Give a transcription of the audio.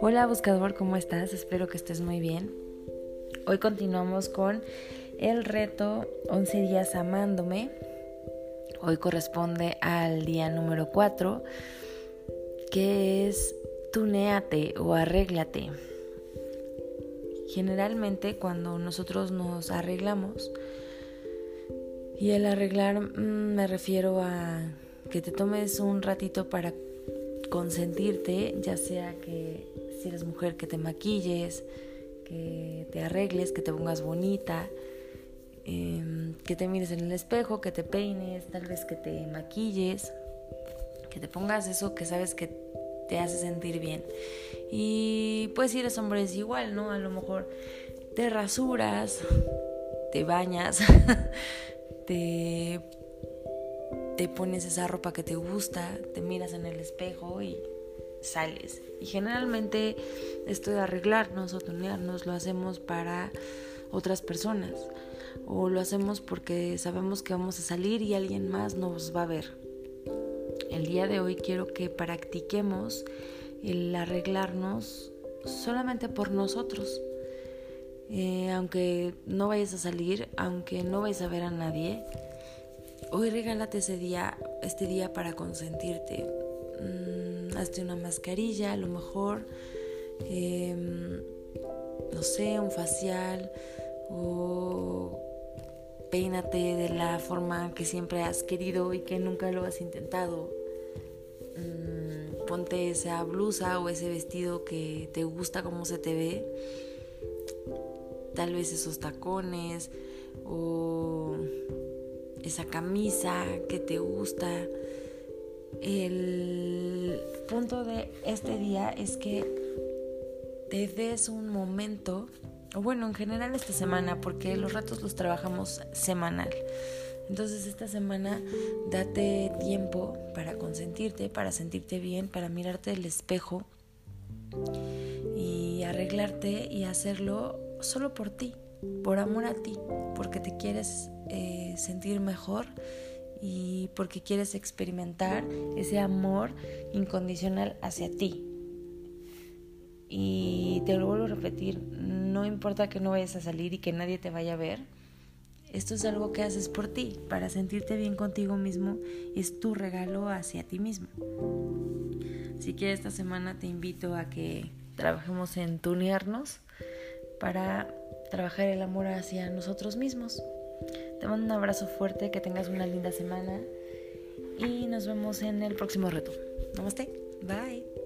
Hola buscador, ¿cómo estás? Espero que estés muy bien. Hoy continuamos con el reto 11 días amándome. Hoy corresponde al día número 4, que es tuneate o arréglate. Generalmente cuando nosotros nos arreglamos, y el arreglar mm, me refiero a que te tomes un ratito para consentirte, ya sea que si eres mujer que te maquilles, que te arregles, que te pongas bonita, em, que te mires en el espejo, que te peines, tal vez que te maquilles, que te pongas eso que sabes que te hace sentir bien. Y pues si eres hombre es igual, ¿no? A lo mejor te rasuras, te bañas, te, te pones esa ropa que te gusta, te miras en el espejo y sales. Y generalmente esto de arreglarnos o tunearnos lo hacemos para otras personas o lo hacemos porque sabemos que vamos a salir y alguien más nos va a ver. El día de hoy quiero que practiquemos el arreglarnos solamente por nosotros. Eh, aunque no vayas a salir, aunque no vayas a ver a nadie, hoy regálate ese día, este día para consentirte. Mm, hazte una mascarilla, a lo mejor, em, no sé, un facial o peínate de la forma que siempre has querido y que nunca lo has intentado. Mm, ponte esa blusa o ese vestido que te gusta cómo se te ve tal vez esos tacones o esa camisa que te gusta. El punto de este día es que te des un momento, o bueno, en general esta semana, porque los ratos los trabajamos semanal. Entonces esta semana date tiempo para consentirte, para sentirte bien, para mirarte el espejo y arreglarte y hacerlo solo por ti, por amor a ti, porque te quieres eh, sentir mejor y porque quieres experimentar ese amor incondicional hacia ti. Y te lo vuelvo a repetir, no importa que no vayas a salir y que nadie te vaya a ver, esto es algo que haces por ti, para sentirte bien contigo mismo, es tu regalo hacia ti mismo. Si quieres esta semana te invito a que trabajemos en tunearnos para trabajar el amor hacia nosotros mismos. Te mando un abrazo fuerte, que tengas una linda semana y nos vemos en el próximo reto. Namaste, bye.